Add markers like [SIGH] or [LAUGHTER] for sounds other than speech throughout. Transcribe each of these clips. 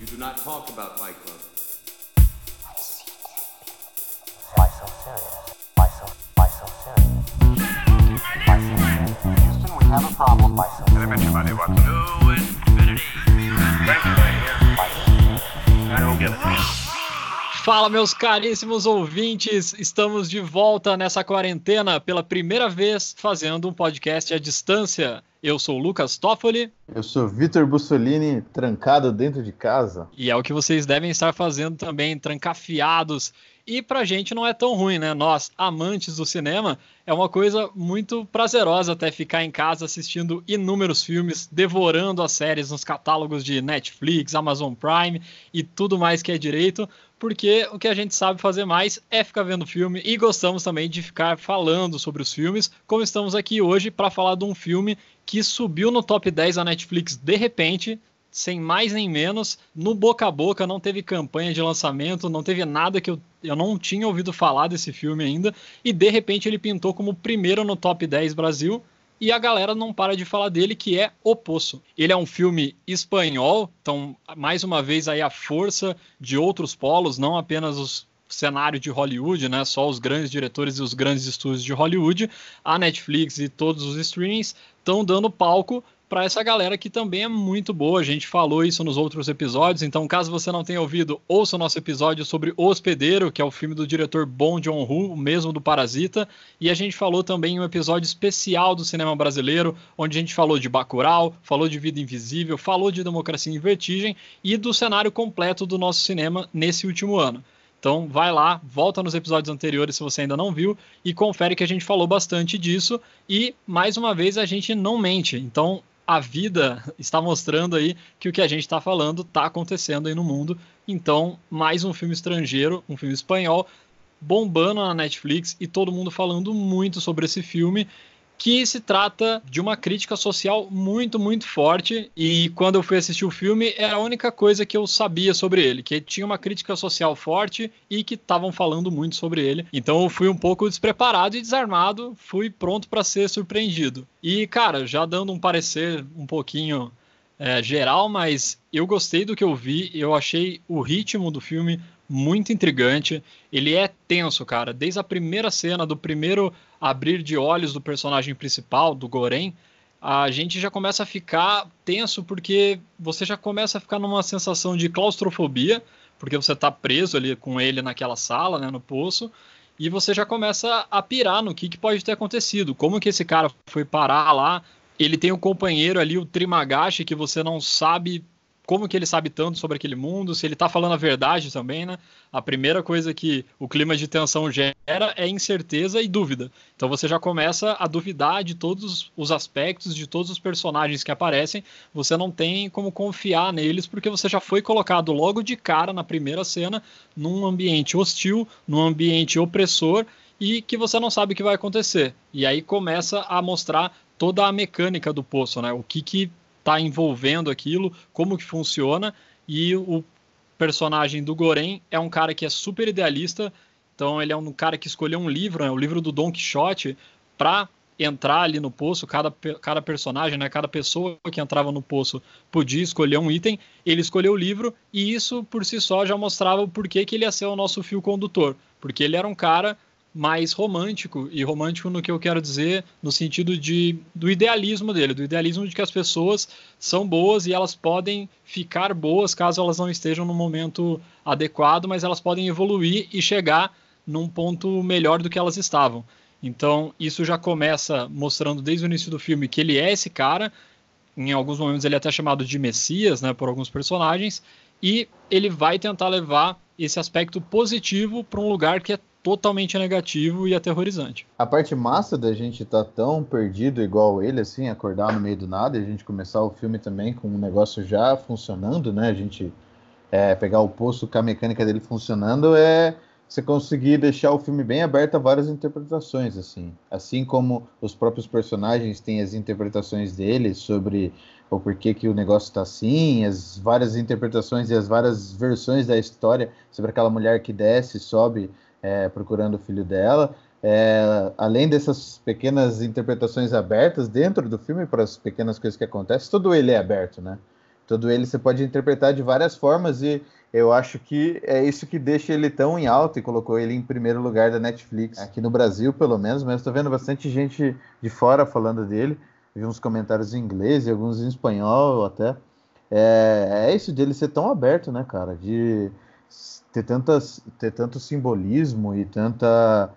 You do not talk about Fight Club. Why so serious? Why so, why so serious? Why so serious? Houston, we have a problem. Why so serious? Everybody wants to infinity. Thank you? I don't get it. Fala, meus caríssimos ouvintes! Estamos de volta nessa quarentena pela primeira vez fazendo um podcast à distância. Eu sou o Lucas Toffoli Eu sou Vitor Bussolini, trancado dentro de casa. e é o que vocês devem estar fazendo também, trancafiados. E pra gente não é tão ruim, né? Nós, amantes do cinema, é uma coisa muito prazerosa até ficar em casa assistindo inúmeros filmes, devorando as séries nos catálogos de Netflix, Amazon Prime e tudo mais que é direito, porque o que a gente sabe fazer mais é ficar vendo filme e gostamos também de ficar falando sobre os filmes, como estamos aqui hoje para falar de um filme que subiu no top 10 da Netflix de repente, sem mais nem menos, no boca a boca, não teve campanha de lançamento, não teve nada que eu, eu não tinha ouvido falar desse filme ainda, e de repente ele pintou como primeiro no top 10 Brasil, e a galera não para de falar dele, que é O Poço. Ele é um filme espanhol, então, mais uma vez aí a força de outros polos, não apenas os cenário de Hollywood, né? Só os grandes diretores e os grandes estúdios de Hollywood, a Netflix e todos os streamings estão dando palco para essa galera que também é muito boa. A gente falou isso nos outros episódios, então caso você não tenha ouvido, ouça o nosso episódio sobre O Hospedeiro, que é o filme do diretor Bong Joon-ho, mesmo do Parasita, e a gente falou também em um episódio especial do cinema brasileiro, onde a gente falou de Bacurau, falou de Vida Invisível, falou de Democracia em Vertigem e do cenário completo do nosso cinema nesse último ano. Então vai lá, volta nos episódios anteriores se você ainda não viu e confere que a gente falou bastante disso e mais uma vez a gente não mente. Então a vida está mostrando aí que o que a gente está falando está acontecendo aí no mundo. Então mais um filme estrangeiro, um filme espanhol bombando na Netflix e todo mundo falando muito sobre esse filme que se trata de uma crítica social muito, muito forte. E quando eu fui assistir o filme, era a única coisa que eu sabia sobre ele, que tinha uma crítica social forte e que estavam falando muito sobre ele. Então eu fui um pouco despreparado e desarmado, fui pronto para ser surpreendido. E, cara, já dando um parecer um pouquinho é, geral, mas eu gostei do que eu vi, eu achei o ritmo do filme muito intrigante. Ele é tenso, cara. Desde a primeira cena, do primeiro abrir de olhos do personagem principal, do Goren, a gente já começa a ficar tenso porque você já começa a ficar numa sensação de claustrofobia, porque você tá preso ali com ele naquela sala, né, no poço, e você já começa a pirar no que, que pode ter acontecido, como que esse cara foi parar lá. Ele tem um companheiro ali, o Trimagashi, que você não sabe como que ele sabe tanto sobre aquele mundo, se ele tá falando a verdade também, né? A primeira coisa que o clima de tensão gera é incerteza e dúvida. Então você já começa a duvidar de todos os aspectos, de todos os personagens que aparecem. Você não tem como confiar neles, porque você já foi colocado logo de cara na primeira cena num ambiente hostil, num ambiente opressor e que você não sabe o que vai acontecer. E aí começa a mostrar toda a mecânica do poço, né? O que que está envolvendo aquilo, como que funciona, e o personagem do Goren é um cara que é super idealista, então ele é um cara que escolheu um livro, né, o livro do Don Quixote, para entrar ali no poço, cada, cada personagem, né, cada pessoa que entrava no poço podia escolher um item, ele escolheu o livro, e isso por si só já mostrava o porquê que ele ia ser o nosso fio condutor, porque ele era um cara mais romântico, e romântico no que eu quero dizer, no sentido de, do idealismo dele, do idealismo de que as pessoas são boas e elas podem ficar boas caso elas não estejam no momento adequado, mas elas podem evoluir e chegar num ponto melhor do que elas estavam. Então, isso já começa mostrando desde o início do filme que ele é esse cara, em alguns momentos ele é até chamado de Messias, né, por alguns personagens, e ele vai tentar levar esse aspecto positivo para um lugar que é totalmente negativo e aterrorizante. A parte massa da gente estar tá tão perdido igual ele, assim, acordar no meio do nada e a gente começar o filme também com um negócio já funcionando, né? A gente é, pegar o poço com a mecânica dele funcionando é você conseguir deixar o filme bem aberto a várias interpretações, assim. Assim como os próprios personagens têm as interpretações deles sobre o porquê que o negócio está assim, as várias interpretações e as várias versões da história sobre aquela mulher que desce, sobe é, procurando o filho dela. É, além dessas pequenas interpretações abertas dentro do filme para as pequenas coisas que acontecem, tudo ele é aberto, né? todo ele você pode interpretar de várias formas e eu acho que é isso que deixa ele tão em alta e colocou ele em primeiro lugar da Netflix, aqui no Brasil pelo menos, mas estou vendo bastante gente de fora falando dele, vi uns comentários em inglês e alguns em espanhol até. É, é isso dele ser tão aberto, né, cara, de ter, tantas, ter tanto simbolismo e tanta,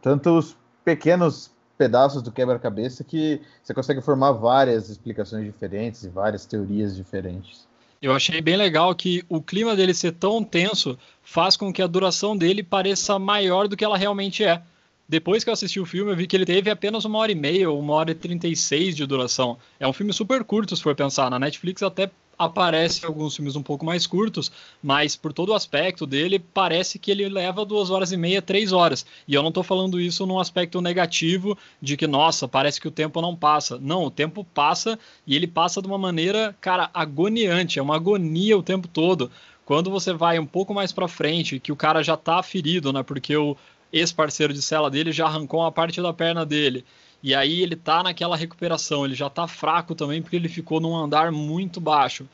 tantos pequenos pedaços do quebra-cabeça que você consegue formar várias explicações diferentes e várias teorias diferentes. Eu achei bem legal que o clima dele ser tão tenso faz com que a duração dele pareça maior do que ela realmente é. Depois que eu assisti o filme, eu vi que ele teve apenas uma hora e meia ou uma hora e trinta e seis de duração. É um filme super curto, se for pensar. Na Netflix até aparece alguns filmes um pouco mais curtos, mas por todo o aspecto dele, parece que ele leva duas horas e meia, três horas. E eu não estou falando isso num aspecto negativo de que, nossa, parece que o tempo não passa. Não, o tempo passa e ele passa de uma maneira, cara, agoniante, é uma agonia o tempo todo. Quando você vai um pouco mais para frente, que o cara já tá ferido, né? Porque o ex-parceiro de cela dele já arrancou uma parte da perna dele. E aí ele tá naquela recuperação, ele já tá fraco também porque ele ficou num andar muito baixo.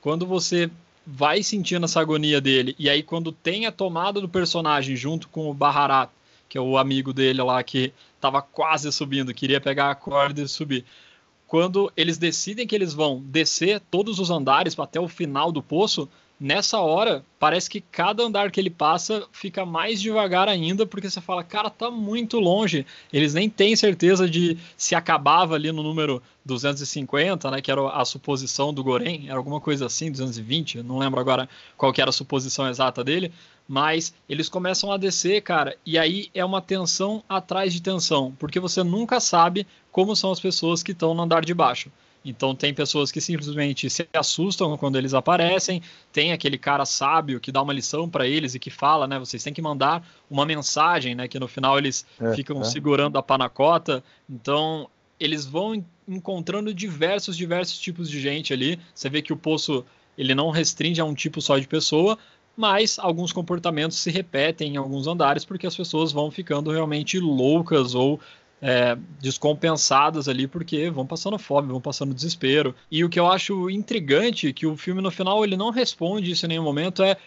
Quando você vai sentindo essa agonia dele, e aí quando tem a tomada do personagem junto com o Baharat, que é o amigo dele lá que tava quase subindo, queria pegar a corda e subir. Quando eles decidem que eles vão descer todos os andares até o final do poço, nessa hora, parece que cada andar que ele passa fica mais devagar ainda, porque você fala, cara, tá muito longe. Eles nem têm certeza de se acabava ali no número 250, né, que era a suposição do Goren, era alguma coisa assim, 220, não lembro agora qual que era a suposição exata dele, mas eles começam a descer, cara, e aí é uma tensão atrás de tensão, porque você nunca sabe como são as pessoas que estão no andar de baixo. Então tem pessoas que simplesmente se assustam quando eles aparecem, tem aquele cara sábio que dá uma lição para eles e que fala, né, vocês têm que mandar uma mensagem, né, que no final eles é, ficam é. segurando a panacota. Então eles vão encontrando diversos diversos tipos de gente ali. Você vê que o poço ele não restringe a um tipo só de pessoa, mas alguns comportamentos se repetem em alguns andares porque as pessoas vão ficando realmente loucas ou é, descompensadas ali porque vão passando fome, vão passando desespero. E o que eu acho intrigante que o filme no final ele não responde isso em nenhum momento é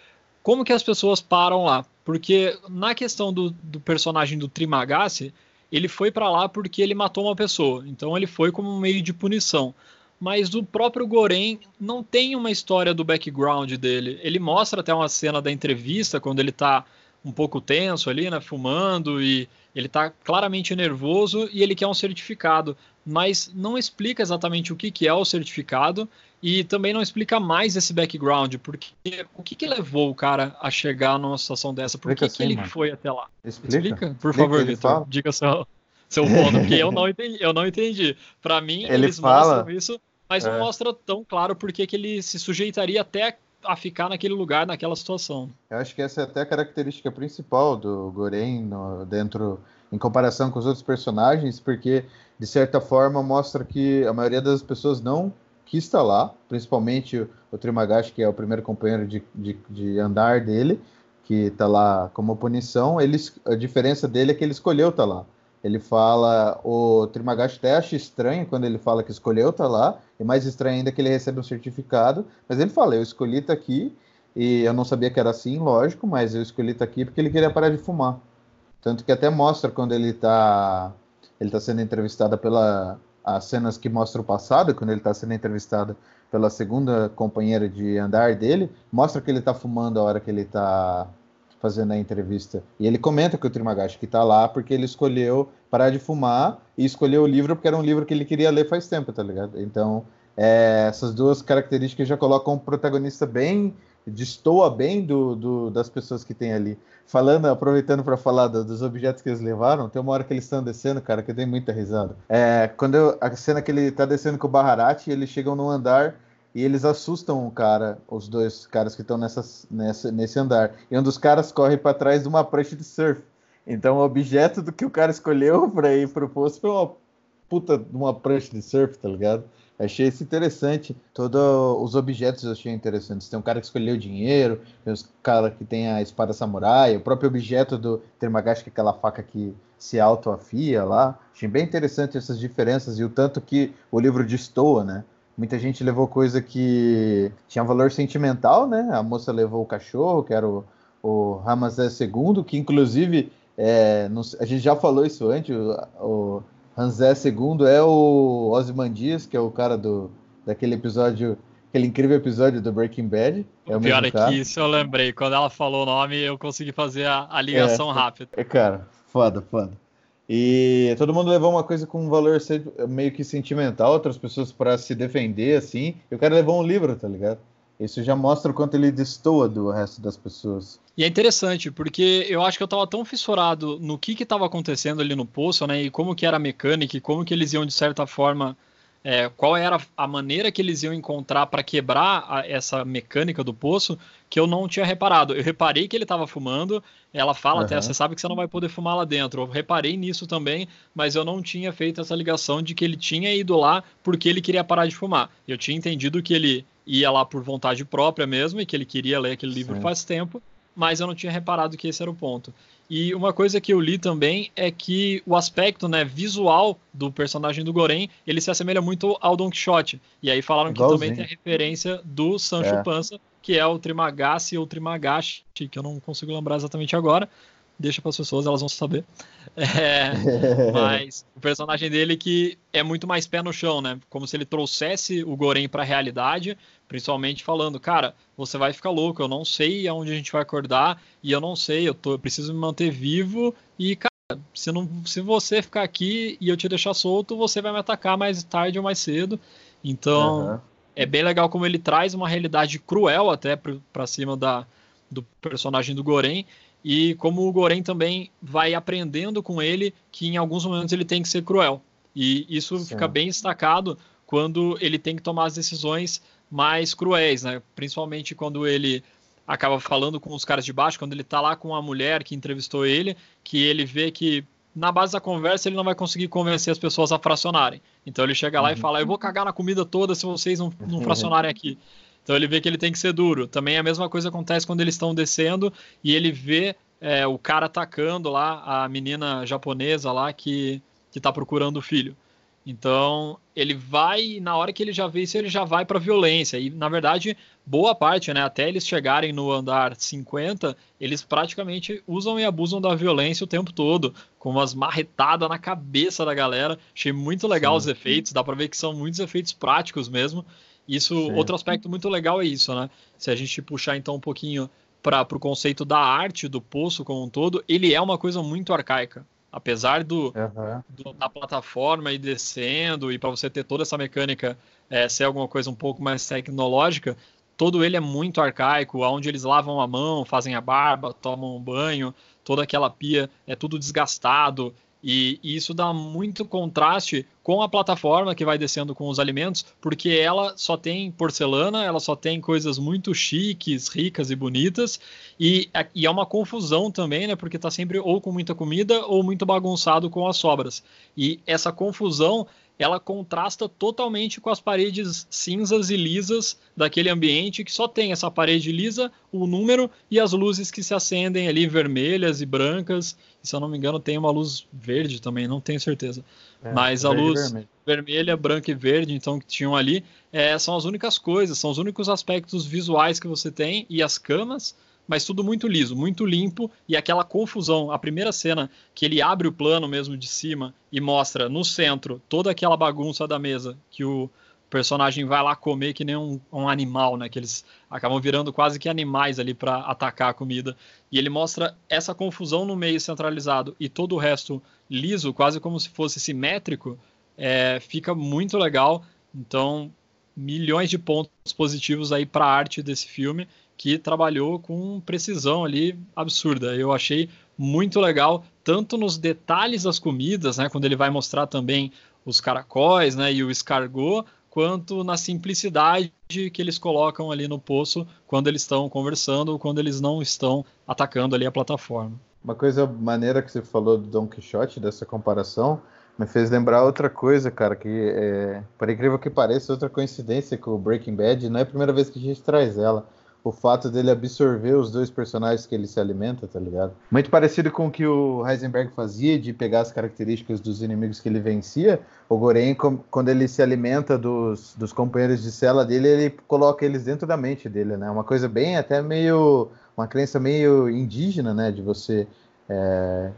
como que as pessoas param lá. Porque na questão do, do personagem do Trimagasi, ele foi para lá porque ele matou uma pessoa. Então ele foi como um meio de punição. Mas o próprio Goren não tem uma história do background dele. Ele mostra até uma cena da entrevista quando ele está um pouco tenso ali, né, fumando e ele está claramente nervoso e ele quer um certificado, mas não explica exatamente o que, que é o certificado e também não explica mais esse background, porque o que, que levou o cara a chegar numa situação dessa? Por que, assim, que ele mano. foi até lá? Explica, explica? por favor, Vitor, diga seu, seu ponto, porque eu não entendi. Eu não entendi. Para mim, ele eles fala... mostram isso, mas é. não mostra tão claro porque que ele se sujeitaria até a ficar naquele lugar, naquela situação. Eu acho que essa é até a característica principal do Goren dentro, em comparação com os outros personagens, porque de certa forma mostra que a maioria das pessoas não quis estar lá, principalmente o, o Trimagashi, que é o primeiro companheiro de, de, de andar dele, que está lá como punição. Ele, a diferença dele é que ele escolheu estar lá. Ele fala, o Trimagashi até acha estranho quando ele fala que escolheu estar lá, e mais estranho ainda que ele recebe um certificado, mas ele fala, eu escolhi estar aqui, e eu não sabia que era assim, lógico, mas eu escolhi estar aqui porque ele queria parar de fumar. Tanto que até mostra quando ele está ele tá sendo entrevistado pela as cenas que mostram o passado, quando ele está sendo entrevistado pela segunda companheira de andar dele, mostra que ele está fumando a hora que ele está fazendo a entrevista. E ele comenta que o Trimagashi que está lá porque ele escolheu parar de fumar e escolheu o livro porque era um livro que ele queria ler faz tempo, tá ligado? Então, é, essas duas características já colocam o protagonista bem, destoa bem do, do, das pessoas que tem ali. Falando, aproveitando para falar do, dos objetos que eles levaram, tem uma hora que eles estão descendo, cara, que tem muita risada. É, quando eu, a cena que ele está descendo com o Baharati, eles chegam no andar e eles assustam o cara, os dois caras que estão nessa, nesse andar. E um dos caras corre para trás de uma prancha de surf. Então o objeto do que o cara escolheu [LAUGHS] para ir pro poço foi uma puta de uma prancha de surf, tá ligado? Achei isso interessante. Todos os objetos eu achei interessantes. Tem um cara que escolheu dinheiro, tem os cara que tem a espada samurai, o próprio objeto do Termagashi, que é aquela faca que se autoafia lá. Achei bem interessante essas diferenças e o tanto que o livro destoa, né? muita gente levou coisa que tinha valor sentimental, né? A moça levou o cachorro, que era o, o Ramazés II, que inclusive é, não- a gente já falou isso antes, o, o Ramsés II é o Ozymandias, que é o cara do daquele episódio, aquele incrível episódio do Breaking Bad. É o o pior é cara. que isso eu lembrei. Quando ela falou o nome, eu consegui fazer a, a ligação rápida. É, cara, foda, foda. E todo mundo levou uma coisa com um valor meio que sentimental, outras pessoas para se defender, assim. E o cara levou um livro, tá ligado? Isso já mostra o quanto ele destoa do resto das pessoas. E é interessante, porque eu acho que eu tava tão fissurado no que que tava acontecendo ali no poço, né? E como que era a mecânica, e como que eles iam, de certa forma, é, qual era a maneira que eles iam encontrar para quebrar a- essa mecânica do poço, que eu não tinha reparado. Eu reparei que ele tava fumando, ela fala até, Aham. você sabe que você não vai poder fumar lá dentro. Eu reparei nisso também, mas eu não tinha feito essa ligação de que ele tinha ido lá porque ele queria parar de fumar. Eu tinha entendido que ele ia lá por vontade própria mesmo e que ele queria ler aquele livro Sim. faz tempo, mas eu não tinha reparado que esse era o ponto. E uma coisa que eu li também é que o aspecto né, visual do personagem do Goren, ele se assemelha muito ao Don Quixote. E aí falaram que também Igualzinho. tem a referência do Sancho É. Panza, que é o Trimagashi ou Trimagashi, que eu não consigo lembrar exatamente agora. Deixa para as pessoas, elas vão saber. [LAUGHS] É, [LAUGHS] mas o personagem dele que é muito mais pé no chão, né? Como se ele trouxesse o Goren para a realidade, principalmente falando, cara, você vai ficar louco, eu não sei aonde a gente vai acordar e eu não sei, eu, tô, eu preciso me manter vivo e, cara, se, não, se você ficar aqui e eu te deixar solto, você vai me atacar mais tarde ou mais cedo. Então, Aham. é bem legal como ele traz uma realidade cruel até para cima da, do personagem do Goren e como o Goren também vai aprendendo com ele que em alguns momentos ele tem que ser cruel. E isso Sim. fica bem destacado quando ele tem que tomar as decisões mais cruéis, né? Principalmente quando ele acaba falando com os caras de baixo, quando ele tá lá com a mulher que entrevistou ele, que ele vê que na base da conversa ele não vai conseguir convencer as pessoas a fracionarem. Então ele chega lá e Uhum. fala: Eu vou cagar na comida toda se vocês não, não fracionarem aqui. [LAUGHS] Então ele vê que ele tem que ser duro. Também a mesma coisa acontece quando eles estão descendo e ele vê é, o cara atacando lá a menina japonesa lá que, que tá procurando o filho. Então ele vai, na hora que ele já vê isso, ele já vai para violência. E na verdade, boa parte, né, até eles chegarem no andar 50, eles praticamente usam e abusam da violência o tempo todo, com umas marretadas na cabeça da galera. Achei muito legal Sim. os efeitos, dá para ver que são muitos efeitos práticos mesmo. Isso, Sim. outro aspecto muito legal é isso, né? Se a gente puxar então um pouquinho para o conceito da arte do poço como um todo, ele é uma coisa muito arcaica. Apesar do, Aham. do- da plataforma e descendo, e para você ter toda essa mecânica é, ser alguma coisa um pouco mais tecnológica, todo ele é muito arcaico, onde eles lavam a mão, fazem a barba, tomam um banho, toda aquela pia é tudo desgastado. E, e isso dá muito contraste com a plataforma que vai descendo com os alimentos, porque ela só tem porcelana, ela só tem coisas muito chiques, ricas e bonitas, e, e é uma confusão também, né? Porque tá sempre ou com muita comida ou muito bagunçado com as sobras. E essa confusão ela contrasta totalmente com as paredes cinzas e lisas daquele ambiente que só tem essa parede lisa, o número e as luzes que se acendem ali vermelhas e brancas. E, se eu não me engano, tem uma luz verde também, não tenho certeza. É, Mas a luz-. Vermelha, branca e verde, então que tinham ali, é, são as únicas coisas, são os únicos aspectos visuais que você tem e as camas, mas tudo muito liso, muito limpo e aquela confusão. A primeira cena que ele abre o plano mesmo de cima e mostra no centro toda aquela bagunça da mesa que o personagem vai lá comer que nem um, um animal, né? Que eles acabam virando quase que animais ali para atacar a comida. E ele mostra essa confusão no meio centralizado e todo o resto liso, quase como se fosse simétrico. É, fica muito legal. Então, milhões de pontos positivos aí para a arte desse filme que trabalhou com precisão ali absurda. Eu achei muito legal, tanto nos detalhes das comidas, né, quando ele vai mostrar também os caracóis, né, e o escargot, quanto na simplicidade que eles colocam ali no poço quando eles estão conversando ou quando eles não estão atacando ali a plataforma. Uma coisa maneira que você falou do Don Quixote, dessa comparação, me fez lembrar outra coisa, cara, que é, por incrível que pareça, outra coincidência com o Breaking Bad, não é a primeira vez que a gente traz ela. O fato dele absorver os dois personagens que ele se alimenta, tá ligado? Muito parecido com o que o Heisenberg fazia, de pegar as características dos inimigos que ele vencia. O Goren, quando ele se alimenta dos, dos companheiros de cela dele, ele coloca eles dentro da mente dele, né? Uma coisa bem, até meio. Uma crença meio indígena, né? De você. É,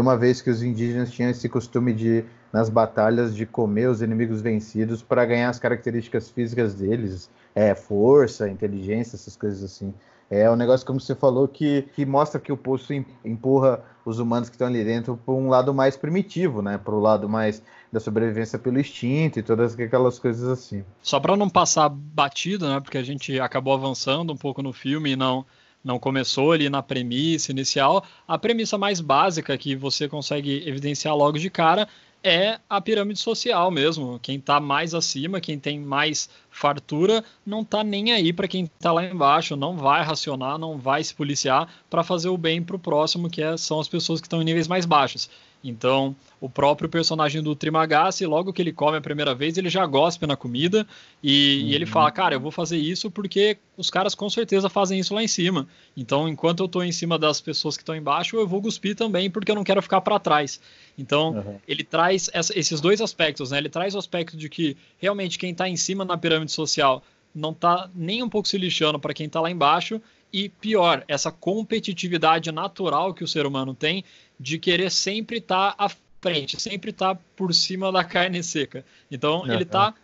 uma vez que os indígenas tinham esse costume de, nas batalhas, de comer os inimigos vencidos para ganhar as características físicas deles é, força, inteligência, essas coisas assim. É um negócio, como você falou, que, que mostra que o poço empurra os humanos que estão ali dentro para um lado mais primitivo, né? Para o lado mais da sobrevivência pelo instinto e todas aquelas coisas assim. Só para não passar batido, né? Porque a gente acabou avançando um pouco no filme e não não começou ali na premissa inicial. A premissa mais básica que você consegue evidenciar logo de cara é a pirâmide social mesmo. Quem está mais acima, quem tem mais fartura, não está nem aí para quem está lá embaixo, não vai racionar, não vai se policiar para fazer o bem para o próximo, que é, são as pessoas que estão em níveis mais baixos. Então, o próprio personagem do Trimagasi, logo que ele come a primeira vez, ele já gospe na comida e, uhum. e, ele uhum. fala, cara, eu vou fazer isso porque os caras com certeza fazem isso lá em cima. Então, enquanto eu estou em cima das pessoas que estão embaixo, eu vou cuspir também porque eu não quero ficar para trás. Então, uhum. ele traz essa, esses dois aspectos, né? Ele traz o aspecto de que realmente quem está em cima na pirâmide social não está nem um pouco se lixando para quem está lá embaixo e pior, essa competitividade natural que o ser humano tem de querer sempre estar tá à frente, sempre estar tá por cima da carne seca. Então uhum. ele está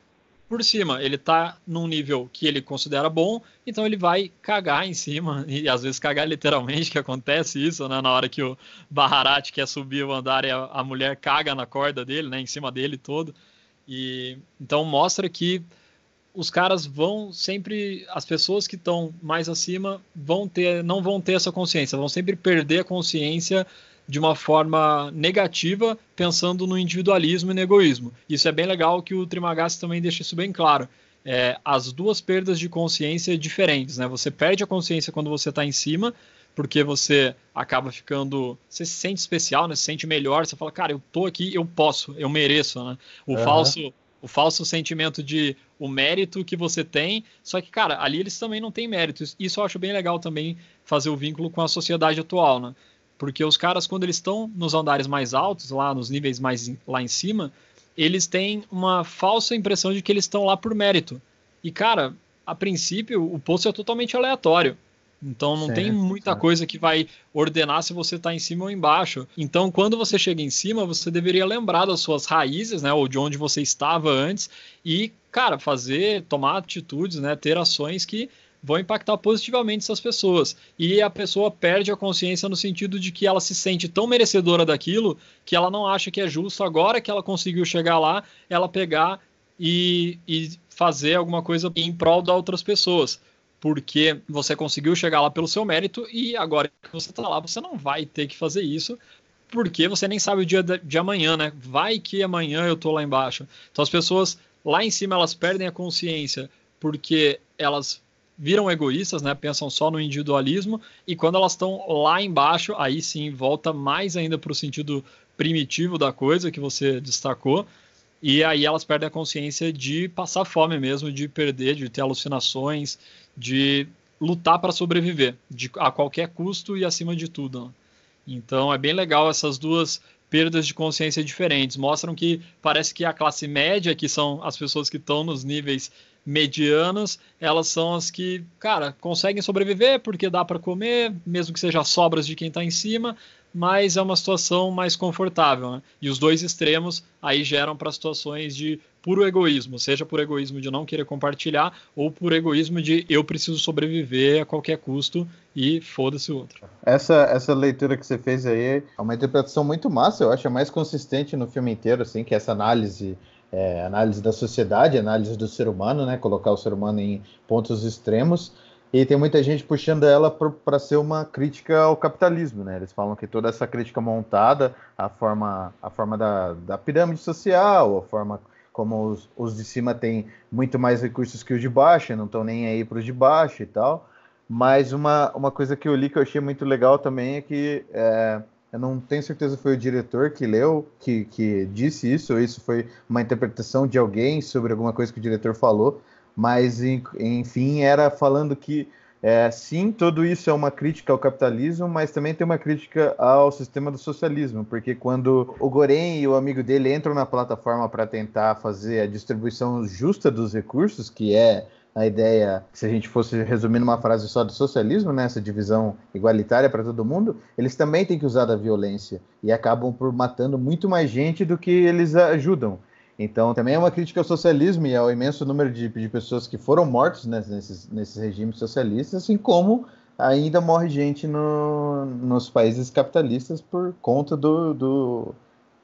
por cima, ele está num nível que ele considera bom, então ele vai cagar em cima, [LAUGHS] e às vezes cagar literalmente, que acontece isso, né? Na hora que o Baharat quer subir o andar e a, a mulher caga na corda dele, né? Em cima dele todo. E então mostra que os caras vão sempre, as pessoas que estão mais acima vão ter, não vão ter essa consciência, vão sempre perder a consciência de uma forma negativa, pensando no individualismo e no egoísmo. Isso é bem legal que o Trimagasti também deixa isso bem claro. É, as duas perdas de consciência diferentes, né? Você perde a consciência quando você está em cima, porque você acaba ficando, você se sente especial, né? Se sente melhor, você fala, cara, eu tô aqui, eu posso, eu mereço, né? O uhum. falso o falso sentimento de o mérito que você tem, só que, cara, ali eles também não têm méritos. Isso eu acho bem legal também fazer o vínculo com a sociedade atual, né? Porque os caras, quando eles estão nos andares mais altos, lá nos níveis mais lá em cima, eles têm uma falsa impressão de que eles estão lá por mérito. E, cara, a princípio, o posto é totalmente aleatório. Então não certo, tem muita certo. coisa que vai ordenar se você está em cima ou embaixo. Então, quando você chega em cima, você deveria lembrar das suas raízes, né? Ou de onde você estava antes, e, cara, fazer, tomar atitudes, né? Ter ações que vão impactar positivamente essas pessoas. E a pessoa perde a consciência no sentido de que ela se sente tão merecedora daquilo que ela não acha que é justo, agora que ela conseguiu chegar lá, ela pegar e, e fazer alguma coisa em prol de outras pessoas. Porque você conseguiu chegar lá pelo seu mérito e agora que você está lá, você não vai ter que fazer isso porque você nem sabe o dia de amanhã, né? Vai que amanhã eu tô lá embaixo. Então as pessoas lá em cima elas perdem a consciência porque elas viram egoístas, né? Pensam só no individualismo e quando elas estão lá embaixo, aí sim volta mais ainda para o sentido primitivo da coisa que você destacou. E aí elas perdem a consciência de passar fome mesmo, de perder, de ter alucinações, de lutar para sobreviver, de, a qualquer custo e acima de tudo. Né? Então é bem legal essas duas perdas de consciência diferentes. Mostram que parece que a classe média, que são as pessoas que estão nos níveis medianas, elas são as que, cara, conseguem sobreviver porque dá para comer, mesmo que seja sobras de quem está em cima, mas é uma situação mais confortável. Né? E os dois extremos aí geram para situações de puro egoísmo, seja por egoísmo de não querer compartilhar ou por egoísmo de eu preciso sobreviver a qualquer custo e foda-se o outro. Essa, essa leitura que você fez aí é uma interpretação muito massa, eu acho, é mais consistente no filme inteiro, assim, que essa análise é, análise da sociedade, análise do ser humano, né? Colocar o ser humano em pontos extremos. E tem muita gente puxando ela para ser uma crítica ao capitalismo, né? Eles falam que toda essa crítica montada, a forma, a forma da, da pirâmide social, a forma como os, os de cima têm muito mais recursos que os de baixo, não estão nem aí para os de baixo e tal. Mas uma, uma coisa que eu li que eu achei muito legal também é que é, eu não tenho certeza se foi o diretor que leu, que, que disse isso, ou isso foi uma interpretação de alguém sobre alguma coisa que o diretor falou, mas enfim, era falando que é, sim, tudo isso é uma crítica ao capitalismo, mas também tem uma crítica ao sistema do socialismo, porque quando o Goren e o amigo dele entram na plataforma para tentar fazer a distribuição justa dos recursos, que é a ideia, se a gente fosse resumir numa frase só do socialismo, né, essa divisão igualitária para todo mundo, eles também têm que usar da violência e acabam por matando muito mais gente do que eles ajudam. Então, também é uma crítica ao socialismo e ao imenso número de, de pessoas que foram mortas né, nesses, nesses regimes socialistas, assim como ainda morre gente no, nos países capitalistas por conta do, do,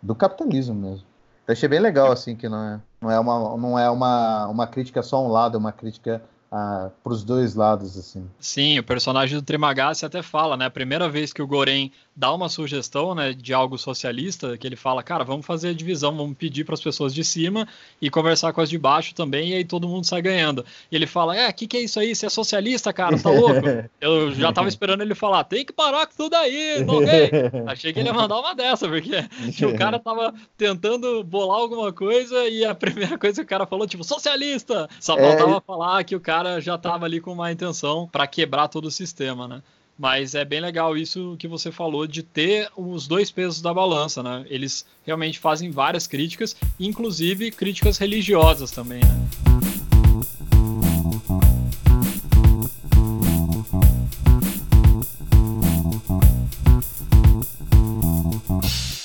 do capitalismo mesmo. Eu achei bem legal, assim, que não é, não é, uma, não é uma, uma crítica só a um lado, é uma crítica ah, para os dois lados, assim. Sim, o personagem do Trimagasi até fala, né? A primeira vez que o Goren dá uma sugestão, né, de algo socialista, que ele fala, cara, vamos fazer a divisão, vamos pedir para as pessoas de cima e conversar com as de baixo também, e aí todo mundo sai ganhando. E ele fala, é, o que, que é isso aí? Você é socialista, cara? Tá louco? [LAUGHS] Eu já tava esperando ele falar, tem que parar com tudo aí, alguém. [LAUGHS] Achei que ele ia mandar uma dessa, porque [LAUGHS] o cara tava tentando bolar alguma coisa e a primeira coisa que o cara falou, tipo, socialista! Só é, faltava é... falar que o cara já tava ali com uma intenção para quebrar todo o sistema, né? Mas é bem legal isso que você falou de ter os dois pesos da balança, né? Eles realmente fazem várias críticas, inclusive críticas religiosas também, né?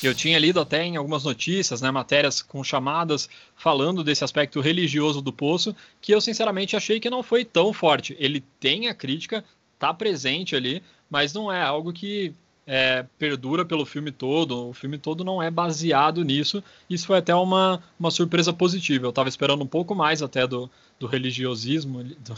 Eu tinha lido até em algumas notícias, né, matérias com chamadas falando desse aspecto religioso do poço, que eu sinceramente achei que não foi tão forte. Ele tem a crítica, está presente ali, mas não é algo que é, perdura pelo filme todo. O filme todo não é baseado nisso. Isso foi até uma, uma surpresa positiva. Eu estava esperando um pouco mais até do, do religiosismo. Do,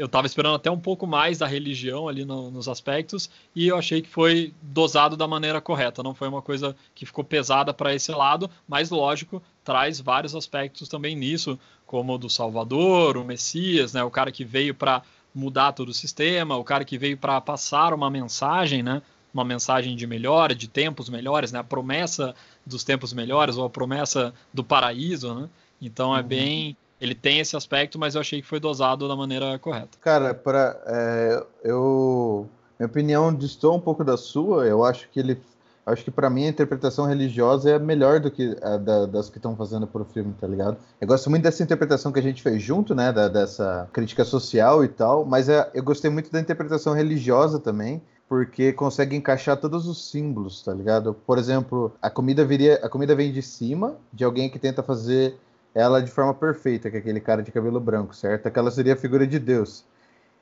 eu estava esperando até um pouco mais da religião ali no, nos aspectos e eu achei que foi dosado da maneira correta. Não foi uma coisa que ficou pesada para esse lado, mas lógico traz vários aspectos também nisso, como o do Salvador, o Messias, né, o cara que veio para mudar todo o sistema, o cara que veio para passar uma mensagem, né? Uma mensagem de melhora, de tempos melhores, né? A promessa dos tempos melhores ou a promessa do paraíso, né? Então é uhum. bem, ele tem esse aspecto, mas eu achei que foi dosado da maneira correta. Cara, para é, eu minha opinião distou um pouco da sua. Eu acho que ele acho que para mim a interpretação religiosa é melhor do que a da, das que estão fazendo pro filme, tá ligado? Eu gosto muito dessa interpretação que a gente fez junto, né, da, dessa crítica social e tal, mas é, eu gostei muito da interpretação religiosa também, porque consegue encaixar todos os símbolos, tá ligado? Por exemplo, a comida viria, a comida vem de cima de alguém que tenta fazer ela de forma perfeita, que é aquele cara de cabelo branco, certo? Aquela seria a figura de Deus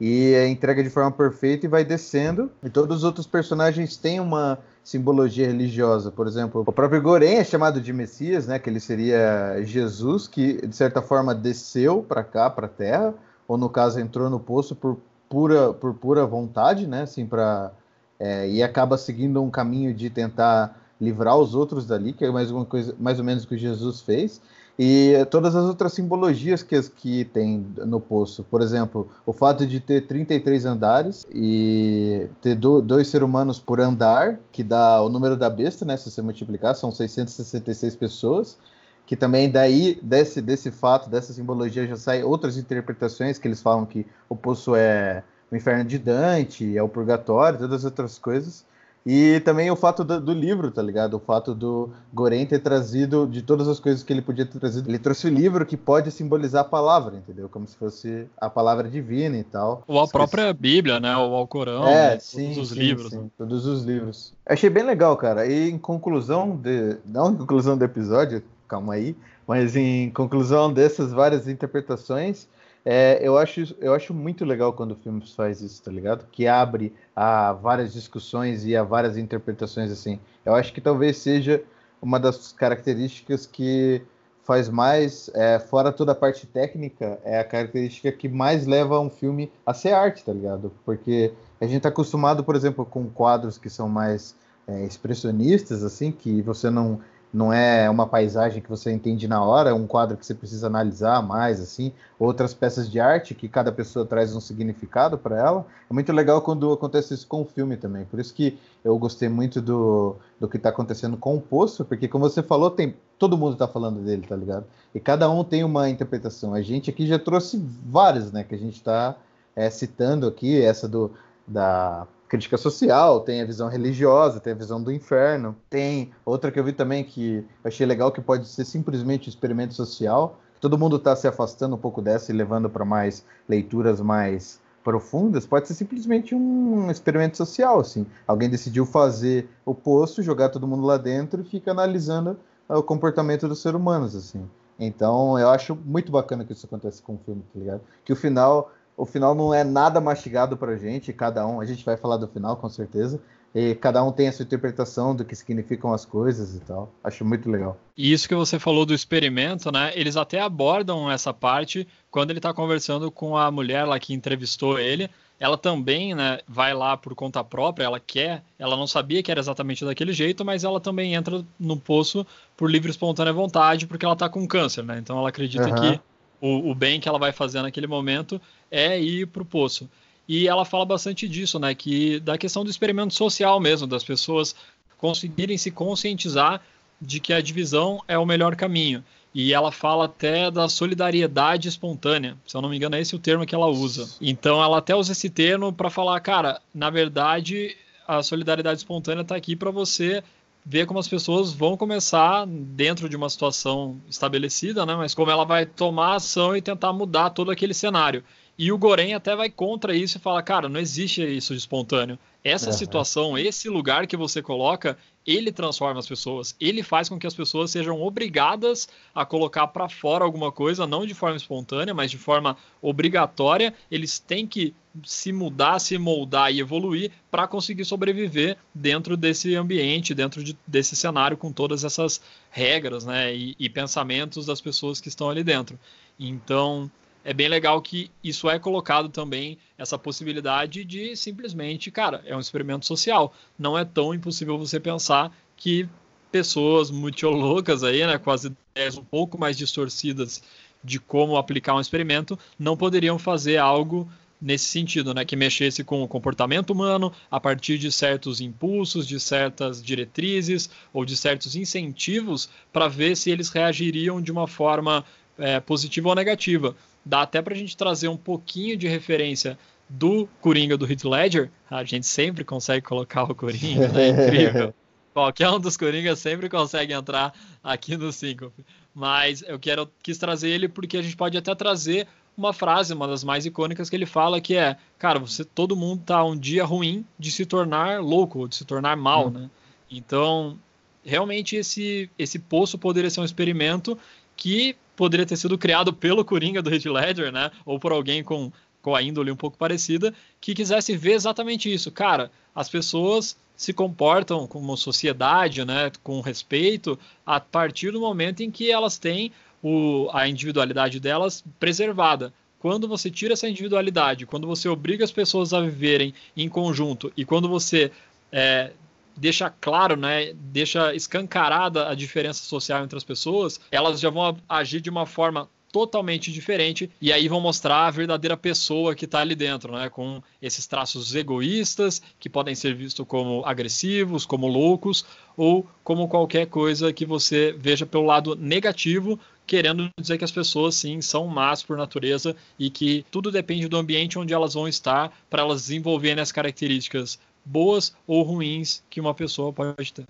e é entrega de forma perfeita e vai descendo. E todos os outros personagens têm uma simbologia religiosa. Por exemplo, o próprio Goren é chamado de Messias, né? Que ele seria Jesus, que de certa forma desceu para cá, para a Terra, ou no caso entrou no poço por pura, por pura vontade, né? Assim, para é, e acaba seguindo um caminho de tentar livrar os outros dali, que é mais uma coisa, mais ou menos o que Jesus fez e todas as outras simbologias que, que tem no poço. Por exemplo, o fato de ter 33 andares e ter do, dois seres humanos por andar, que dá o número da besta, né? Se você multiplicar, são 666 pessoas. Que também daí, desse, desse fato, dessa simbologia, já saem outras interpretações que eles falam que o poço é o inferno de Dante, é o purgatório, todas as outras coisas. E também o fato do, do, livro, tá ligado? O fato do Goren ter trazido, de todas as coisas que ele podia ter trazido, ele trouxe o livro que pode simbolizar a palavra, entendeu? Como se fosse a palavra divina e tal. Ou a própria Bíblia, né? Ou o Alcorão, é, né? sim, todos os sim, livros. Sim, todos os livros. Achei bem legal, cara. E em conclusão, de, não em conclusão do episódio, calma aí, mas em conclusão dessas várias interpretações, é, eu, acho, eu acho muito legal quando o filme faz isso, tá ligado? Que abre a várias discussões e a várias interpretações assim. Eu acho que talvez seja uma das características que faz mais, é, fora toda a parte técnica, é a característica que mais leva um filme a ser arte, tá ligado? Porque a gente tá acostumado, por exemplo, com quadros que são mais é, expressionistas, assim, que você não não é uma paisagem que você entende na hora, é um quadro que você precisa analisar mais, assim, outras peças de arte que cada pessoa traz um significado para ela. É muito legal quando acontece isso com o filme também. Por isso que eu gostei muito do, do que está acontecendo com o Poço, porque como você falou, tem todo mundo está falando dele, tá ligado? E cada um tem uma interpretação. A gente aqui já trouxe várias, né, que a gente está é, citando aqui, essa do, da crítica social, tem a visão religiosa, tem a visão do inferno, tem outra que eu vi também que achei legal que pode ser simplesmente um experimento social. Todo mundo está se afastando um pouco dessa e levando para mais leituras mais profundas, pode ser simplesmente um experimento social, assim. Alguém decidiu fazer o poço, jogar todo mundo lá dentro e fica analisando o comportamento dos seres humanos, assim. Então, eu acho muito bacana que isso acontece com o filme, tá ligado? Que o final, o final não é nada mastigado pra gente, cada um, a gente vai falar do final com certeza, e cada um tem a sua interpretação do que significam as coisas e tal. Acho muito legal. E isso que você falou do experimento, né? Eles até abordam essa parte quando ele tá conversando com a mulher lá que entrevistou ele. Ela também, né, vai lá por conta própria, ela quer, ela não sabia que era exatamente daquele jeito, mas ela também entra no poço por livre e espontânea vontade, porque ela tá com câncer, né? Então ela acredita uhum. que o, o bem que ela vai fazer naquele momento é ir pro poço. E ela fala bastante disso, né? Que da questão do experimento social mesmo, das pessoas conseguirem se conscientizar de que a divisão é o melhor caminho. E ela fala até da solidariedade espontânea. Se eu não me engano, é esse o termo que ela usa. Então ela até usa esse termo para falar, cara, na verdade, a solidariedade espontânea está aqui para você ver como as pessoas vão começar dentro de uma situação estabelecida, né? Mas como ela vai tomar ação e tentar mudar todo aquele cenário. E o Goren até vai contra isso e fala, cara, não existe isso de espontâneo. Essa uhum. situação, esse lugar que você coloca, ele transforma as pessoas. Ele faz com que as pessoas sejam obrigadas a colocar para fora alguma coisa, não de forma espontânea, mas de forma obrigatória. Eles têm que se mudar, se moldar e evoluir para conseguir sobreviver dentro desse ambiente, dentro de, desse cenário com todas essas regras, né, e, e pensamentos das pessoas que estão ali dentro. Então, é bem legal que isso é colocado também, essa possibilidade de simplesmente, cara, é um experimento social. Não é tão impossível você pensar que pessoas muito loucas aí, né, com as ideias um pouco mais distorcidas de como aplicar um experimento, não poderiam fazer algo nesse sentido, né, que mexesse com o comportamento humano a partir de certos impulsos, de certas diretrizes ou de certos incentivos para ver se eles reagiriam de uma forma é, positiva ou negativa dá até para a gente trazer um pouquinho de referência do Coringa do Heath Ledger. A gente sempre consegue colocar o Coringa, né? [LAUGHS] Incrível. Qualquer um dos Coringas sempre consegue entrar aqui no Síncope. Mas eu quero, quis trazer ele porque a gente pode até trazer uma frase, uma das mais icônicas que ele fala, que é, cara, você todo mundo tá um dia ruim de se tornar louco, de se tornar mal, hum. né? Então, realmente esse esse poço poderia ser um experimento que poderia ter sido criado pelo Coringa do Heath Ledger, né? Ou por alguém com, com a índole um pouco parecida, que quisesse ver exatamente isso. Cara, as pessoas se comportam como sociedade, né? Com respeito, a partir do momento em que elas têm o, a individualidade delas preservada. Quando você tira essa individualidade, quando você obriga as pessoas a viverem em conjunto e quando você é, deixa claro, né, deixa escancarada a diferença social entre as pessoas, elas já vão agir de uma forma totalmente diferente e aí vão mostrar a verdadeira pessoa que está ali dentro, né? Com esses traços egoístas que podem ser vistos como agressivos, como loucos ou como qualquer coisa que você veja pelo lado negativo, querendo dizer que as pessoas sim são más por natureza e que tudo depende do ambiente onde elas vão estar para elas desenvolverem as características boas ou ruins que uma pessoa pode ter.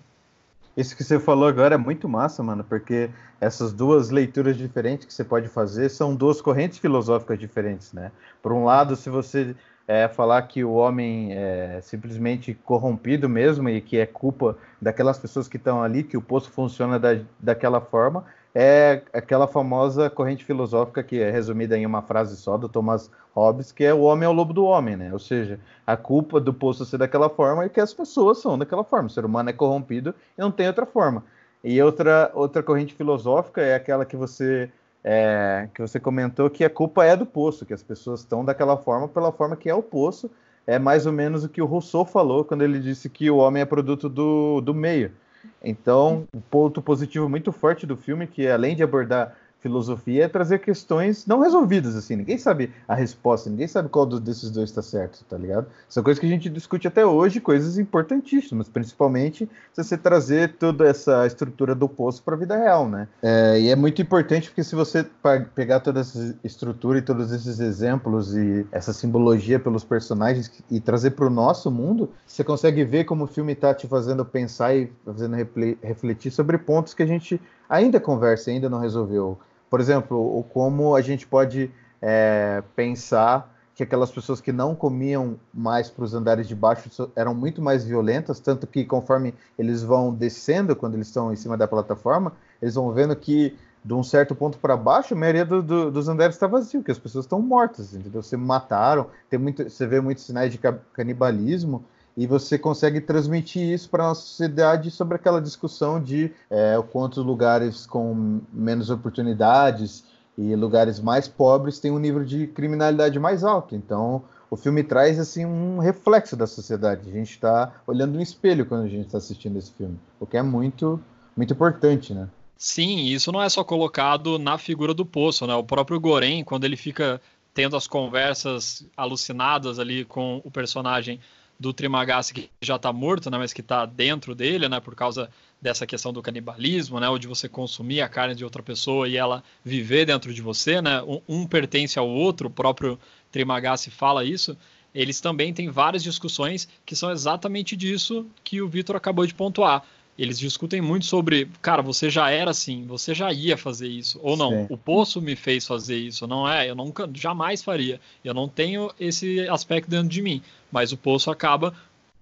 Isso que você falou agora é muito massa, mano, porque essas duas leituras diferentes que você pode fazer são duas correntes filosóficas diferentes, né? Por um lado, se você é, falar que o homem é simplesmente corrompido mesmo e que é culpa daquelas pessoas que estão ali, que o poço funciona da, daquela forma, é aquela famosa corrente filosófica que é resumida em uma frase só do Thomas Hobbes, que é o homem é o lobo do homem, né? Ou seja, a culpa do poço ser daquela forma é que as pessoas são daquela forma. O ser humano é corrompido e não tem outra forma. E outra, outra corrente filosófica é aquela que você é, que você comentou que a culpa é do poço, que as pessoas estão daquela forma pela forma que é o poço. É mais ou menos o que o Rousseau falou quando ele disse que o homem é produto do, do meio. Então, um ponto positivo muito forte do filme, que além de abordar filosofia é trazer questões não resolvidas, assim. Ninguém sabe a resposta, ninguém sabe qual desses dois está certo, tá ligado? São coisas que a gente discute até hoje, coisas importantíssimas, principalmente se você trazer toda essa estrutura do poço para a vida real, né? É, e é muito importante porque se você pegar toda essa estrutura e todos esses exemplos e essa simbologia pelos personagens e trazer para o nosso mundo, você consegue ver como o filme está te fazendo pensar e fazendo refletir sobre pontos que a gente ainda conversa, ainda não resolveu. Por exemplo, como a gente pode é, pensar que aquelas pessoas que não comiam mais para os andares de baixo eram muito mais violentas, tanto que conforme eles vão descendo, quando eles estão em cima da plataforma, eles vão vendo que de um certo ponto para baixo, a maioria do, do, dos andares está vazio, que as pessoas estão mortas, entendeu? Você mataram, tem muito, você vê muitos sinais de canibalismo, e você consegue transmitir isso para a sociedade sobre aquela discussão de é, quantos lugares com menos oportunidades e lugares mais pobres têm um nível de criminalidade mais alto. Então, o filme traz assim um reflexo da sociedade. A gente está olhando no espelho quando a gente está assistindo esse filme, o que é muito, muito importante, né? Sim, isso não é só colocado na figura do poço, né? O próprio Goren, quando ele fica tendo as conversas alucinadas ali com o personagem do Trimagasi que já está morto, né, mas que está dentro dele, né, por causa dessa questão do canibalismo, né, ou de você consumir a carne de outra pessoa e ela viver dentro de você, né, um, um pertence ao outro, o próprio Trimagasi fala isso. Eles também têm várias discussões que são exatamente disso que o Vitor acabou de pontuar eles discutem muito sobre, cara, você já era assim, você já ia fazer isso, ou não, Sim. o poço me fez fazer isso, não é? Eu nunca, jamais faria. Eu não tenho esse aspecto dentro de mim, mas o poço acaba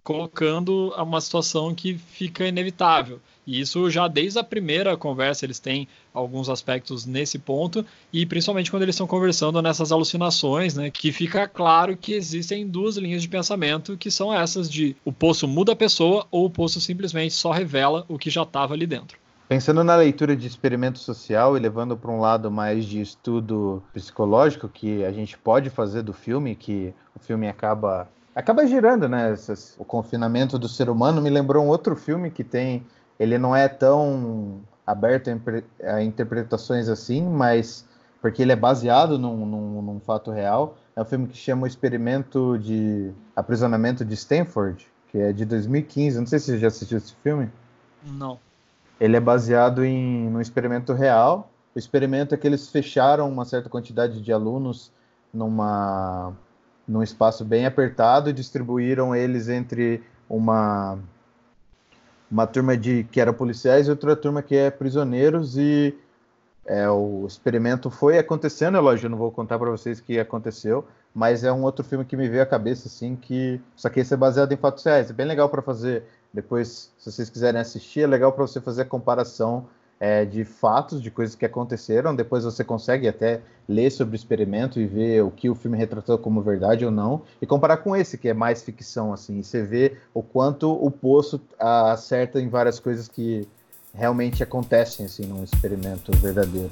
colocando uma situação que fica inevitável. E isso já desde a primeira conversa eles têm alguns aspectos nesse ponto, e principalmente quando eles estão conversando nessas alucinações, né, que fica claro que existem duas linhas de pensamento que são essas de o poço muda a pessoa ou o poço simplesmente só revela o que já estava ali dentro. Pensando na leitura de experimento social e levando para um lado mais de estudo psicológico que a gente pode fazer do filme, que o filme acaba acaba girando, né? Essas, o confinamento do ser humano me lembrou um outro filme que tem. Ele não é tão aberto a interpretações assim, mas porque ele é baseado num, num, num fato real. É um filme que chama O Experimento de Aprisionamento de Stanford, que é de 2015. Não sei se você já assistiu esse filme. Não. Ele é baseado em um experimento real. O experimento é que eles fecharam uma certa quantidade de alunos numa num espaço bem apertado distribuíram eles entre uma uma turma de que era policiais e outra turma que é prisioneiros e é, o experimento foi acontecendo, é lógico, eu não vou contar para vocês o que aconteceu, mas é um outro filme que me veio à cabeça assim que só que esse é baseado em fatos reais, é bem legal para fazer depois, se vocês quiserem assistir, é legal para você fazer a comparação é, de fatos, de coisas que aconteceram. Depois você consegue até ler sobre o experimento e ver o que o filme retratou como verdade ou não, e comparar com esse, que é mais ficção, assim. E você vê o quanto o Poço acerta em várias coisas que realmente acontecem, assim, num experimento verdadeiro.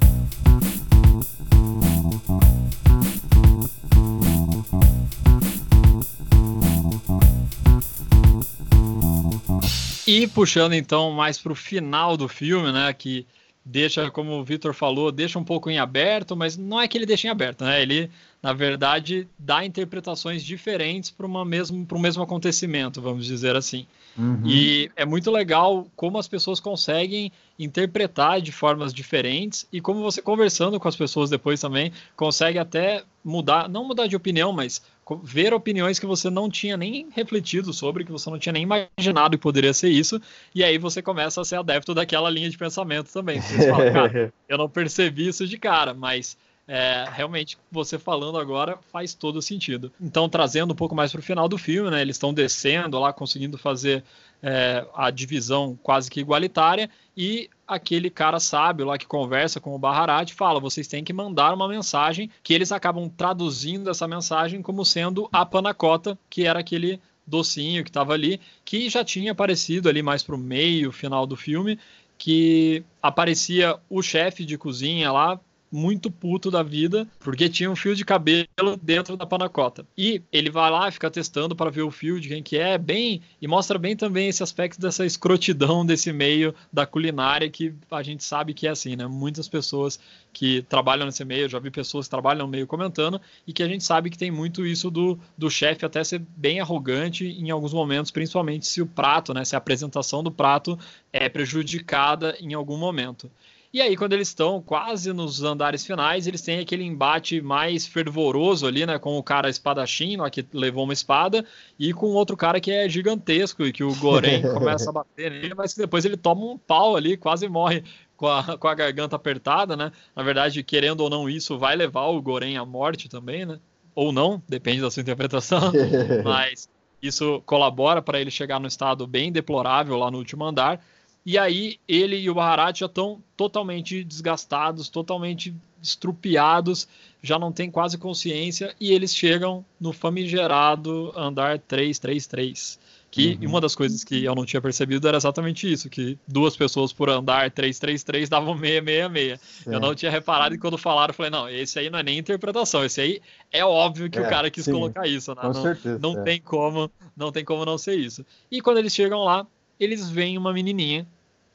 E puxando então mais para o final do filme, né, que deixa, como o Victor falou, deixa um pouco em aberto, mas não é que ele deixa em aberto, né? Ele, na verdade, dá interpretações diferentes para mesmo, o mesmo acontecimento, vamos dizer assim. Uhum. E é muito legal como as pessoas conseguem interpretar de formas diferentes e como você conversando com as pessoas depois também consegue até mudar, não mudar de opinião, mas ver opiniões que você não tinha nem refletido sobre, que você não tinha nem imaginado que poderia ser isso, e aí você começa a ser adepto daquela linha de pensamento também. Você fala, cara, [LAUGHS] eu não percebi isso de cara, mas é, realmente você falando agora faz todo sentido. Então, trazendo um pouco mais para o final do filme, né, eles estão descendo lá, conseguindo fazer é, a divisão quase que igualitária, e aquele cara sábio lá que conversa com o Baharat fala: vocês têm que mandar uma mensagem que eles acabam traduzindo essa mensagem como sendo a panacota, que era aquele docinho que estava ali, que já tinha aparecido ali mais para o meio, final do filme, que aparecia o chefe de cozinha lá muito puto da vida, porque tinha um fio de cabelo dentro da panacota. E ele vai lá, fica testando para ver o fio de quem que é, bem, e mostra bem também esse aspecto dessa escrotidão desse meio da culinária que a gente sabe que é assim, né? Muitas pessoas que trabalham nesse meio, já vi pessoas que trabalham no meio comentando, e que a gente sabe que tem muito isso do, do chefe até ser bem arrogante em alguns momentos, principalmente se o prato, né, se a apresentação do prato é prejudicada em algum momento. E aí, quando eles estão quase nos andares finais, eles têm aquele embate mais fervoroso ali, né? Com o cara espadachim, lá, que levou uma espada, e com outro cara que é gigantesco e que o Goren [LAUGHS] começa a bater nele, mas que depois ele toma um pau ali, quase morre com a, com a garganta apertada, né? Na verdade, querendo ou não, isso vai levar o Goren à morte também, né? Ou não, depende da sua interpretação, [LAUGHS] mas isso colabora para ele chegar no estado bem deplorável lá no último andar. E aí ele e o Baharat já estão totalmente desgastados, totalmente estrupiados, já não tem quase consciência e eles chegam no famigerado andar 333. Que uhum. uma das coisas que eu não tinha percebido era exatamente isso, que duas pessoas por andar 333 davam 666. Sim. Eu não tinha reparado e quando falaram, eu falei, não, esse aí não é nem interpretação, esse aí é óbvio que é, o cara quis sim. colocar isso, né? Com não, certeza, não é. tem como, não tem como não ser isso. E quando eles chegam lá, eles veem uma menininha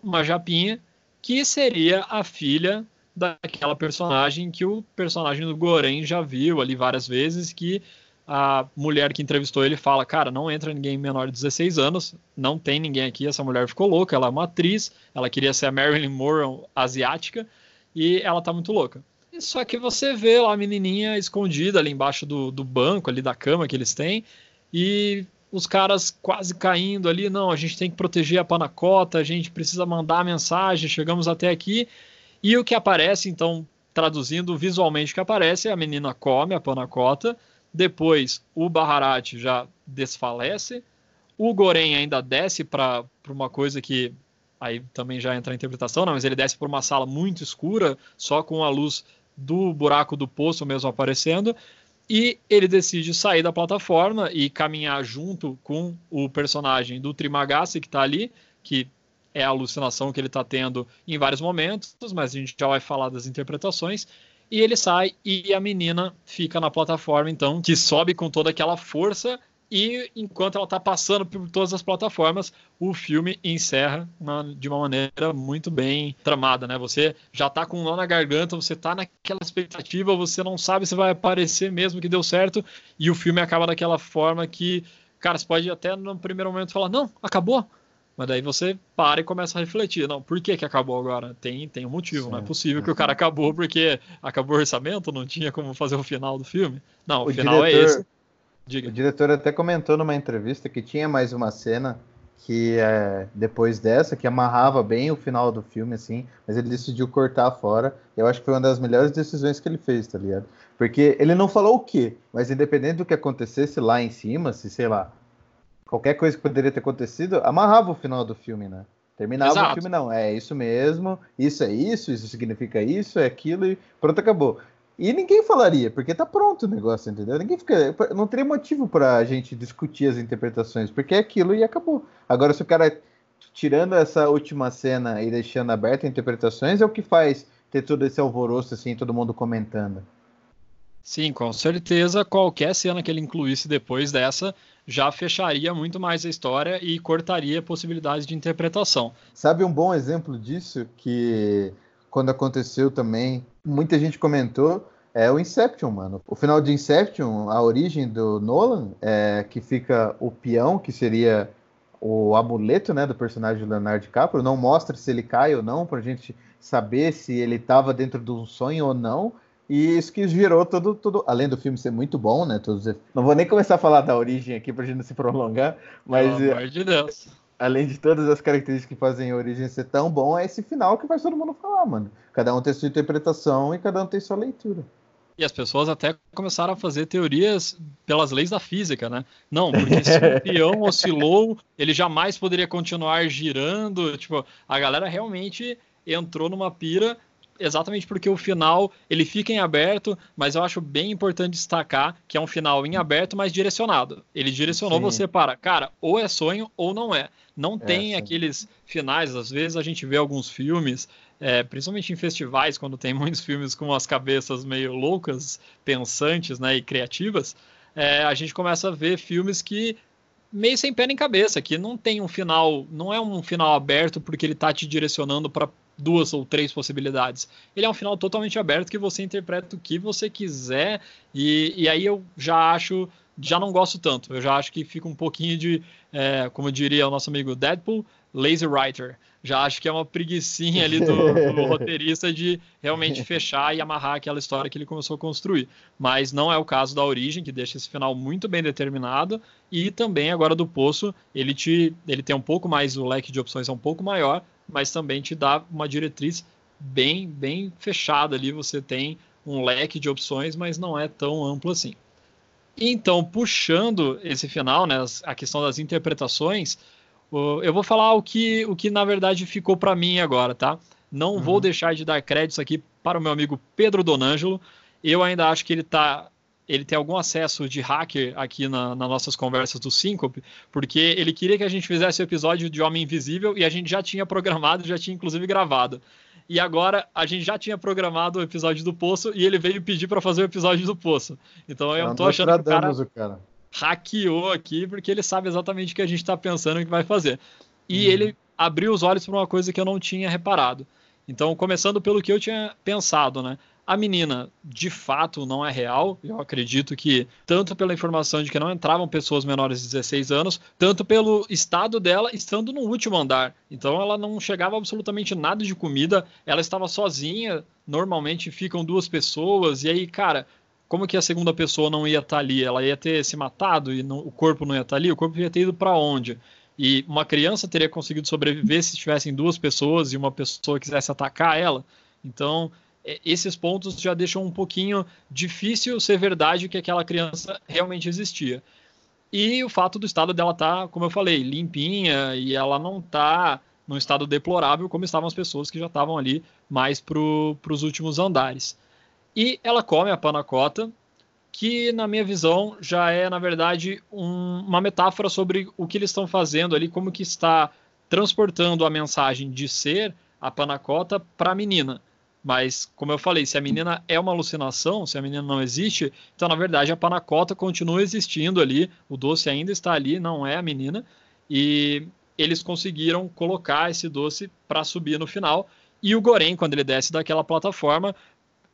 uma japinha, que seria a filha daquela personagem que o personagem do Goren já viu ali várias vezes, que a mulher que entrevistou ele fala, cara, não entra ninguém menor de 16 anos, não tem ninguém aqui, essa mulher ficou louca, ela é uma atriz, ela queria ser a Marilyn Monroe asiática, e ela tá muito louca. Só que você vê lá a menininha escondida ali embaixo do, do banco, ali da cama que eles têm, e os caras quase caindo ali, não, a gente tem que proteger a panacota, a gente precisa mandar mensagem, chegamos até aqui. E o que aparece, então, traduzindo visualmente o que aparece, é a menina come a panacota, depois o Baharat já desfalece, o Goren ainda desce para uma coisa que aí também já entra a interpretação, não, mas ele desce por uma sala muito escura, só com a luz do buraco do poço mesmo aparecendo, e ele decide sair da plataforma e caminhar junto com o personagem do Trimagasi que está ali, que é a alucinação que ele está tendo em vários momentos, mas a gente já vai falar das interpretações. E ele sai e a menina fica na plataforma, então, que sobe com toda aquela força e enquanto ela está passando por todas as plataformas, o filme encerra uma, de uma maneira muito bem tramada, né? Você já está com um nó na garganta, você está naquela expectativa, você não sabe se vai aparecer mesmo que deu certo, e o filme acaba daquela forma que, cara, você pode até no primeiro momento falar, não, acabou. Mas daí você para e começa a refletir, não, por que, que acabou agora? Tem, tem um motivo, Sim. não é possível que o cara acabou porque acabou o orçamento, não tinha como fazer o final do filme. Não, o, o final é diretor... é esse Diga. O diretor até comentou numa entrevista que tinha mais uma cena que é, depois dessa, que amarrava bem o final do filme, assim, mas ele decidiu cortar fora. Eu acho que foi uma das melhores decisões que ele fez, tá ligado? Porque ele não falou o quê, mas independente do que acontecesse lá em cima, se sei lá, qualquer coisa que poderia ter acontecido, amarrava o final do filme, né? Terminava Exato. o filme, não, é isso mesmo, isso é isso, isso significa isso, é aquilo, e pronto, acabou. E ninguém falaria, porque tá pronto o negócio, entendeu? Ninguém fica. Não teria motivo pra gente discutir as interpretações, porque é aquilo e acabou. Agora, se o cara, tirando essa última cena e deixando aberta interpretações, é o que faz ter todo esse alvoroço, assim, todo mundo comentando. Sim, com certeza, qualquer cena que ele incluísse depois dessa já fecharia muito mais a história e cortaria possibilidades de interpretação. Sabe um bom exemplo disso que quando aconteceu também, muita gente comentou, é o Inception, mano. O final de Inception, a origem do Nolan, é que fica o peão, que seria o amuleto, né, do personagem do Leonardo DiCaprio, não mostra se ele cai ou não, pra gente saber se ele estava dentro de um sonho ou não. E isso que gerou todo, todo. Além do filme ser muito bom, né? Todos, não vou nem começar a falar da origem aqui pra gente não se prolongar, mas. Pelo amor de Deus além de todas as características que fazem a origem ser tão bom, é esse final que faz todo mundo falar, mano. Cada um tem sua interpretação e cada um tem sua leitura. E as pessoas até começaram a fazer teorias pelas leis da física, né? Não, porque se o [LAUGHS] peão oscilou, ele jamais poderia continuar girando. Tipo, a galera realmente entrou numa pira exatamente porque o final ele fica em aberto, mas eu acho bem importante destacar que é um final em aberto, mas direcionado. Ele direcionou sim. você para, cara, ou é sonho ou não é. Não é, tem é, aqueles finais, às vezes a gente vê alguns filmes é, principalmente em festivais, quando tem [LAUGHS] muitos filmes com as cabeças meio loucas, pensantes né, e criativas, é, a gente começa a ver filmes que meio sem pé nem cabeça, que não tem um final, não é um final aberto porque ele está te direcionando para duas ou três possibilidades. Ele é um final totalmente aberto que você interpreta o que você quiser, e, e aí eu já acho, já não gosto tanto. Eu já acho que fica um pouquinho de, é, como diria o nosso amigo Deadpool, lazy writer. Já acho que é uma preguiçinha ali do, [LAUGHS] do roteirista de realmente fechar e amarrar aquela história que ele começou a construir. Mas não é o caso da Origem, que deixa esse final muito bem determinado, e também agora do Poço, ele te ele tem um pouco mais, o leque de opções é um pouco maior, mas também te dá uma diretriz bem, bem fechada ali. Você tem um leque de opções, mas não é tão amplo assim. Então, puxando esse final, né, a questão das interpretações, eu vou falar o que, o que na verdade ficou para mim agora, tá? Não uhum. vou deixar de dar créditos aqui para o meu amigo Pedro Donângelo. Eu ainda acho que ele tá ele tem algum acesso de hacker aqui na, nas nossas conversas do Syncope, porque ele queria que a gente fizesse o episódio de Homem Invisível e a gente já tinha programado, já tinha inclusive gravado. E agora a gente já tinha programado o episódio do Poço e ele veio pedir para fazer o episódio do Poço. Então eu não tô achando que o cara, o cara hackeou aqui porque ele sabe exatamente o que a gente está pensando que vai fazer. E uhum. ele abriu os olhos para uma coisa que eu não tinha reparado. Então, começando pelo que eu tinha pensado, né? A menina, de fato, não é real. Eu acredito que, tanto pela informação de que não entravam pessoas menores de 16 anos, tanto pelo estado dela estando no último andar. Então, ela não chegava absolutamente nada de comida, ela estava sozinha. Normalmente ficam duas pessoas, e aí, cara, como que a segunda pessoa não ia estar ali? Ela ia ter se matado e não, o corpo não ia estar ali? O corpo ia ter ido para onde? E uma criança teria conseguido sobreviver se tivessem duas pessoas e uma pessoa quisesse atacar ela? Então, esses pontos já deixam um pouquinho difícil ser verdade que aquela criança realmente existia. E o fato do estado dela estar, tá, como eu falei, limpinha e ela não está num estado deplorável como estavam as pessoas que já estavam ali mais para os últimos andares. E ela come a panacota, que na minha visão já é, na verdade, um, uma metáfora sobre o que eles estão fazendo ali, como que está transportando a mensagem de ser a panacota para a menina. Mas, como eu falei, se a menina é uma alucinação, se a menina não existe, então, na verdade, a panacota continua existindo ali, o doce ainda está ali, não é a menina, e eles conseguiram colocar esse doce para subir no final. E o Goreng, quando ele desce daquela plataforma,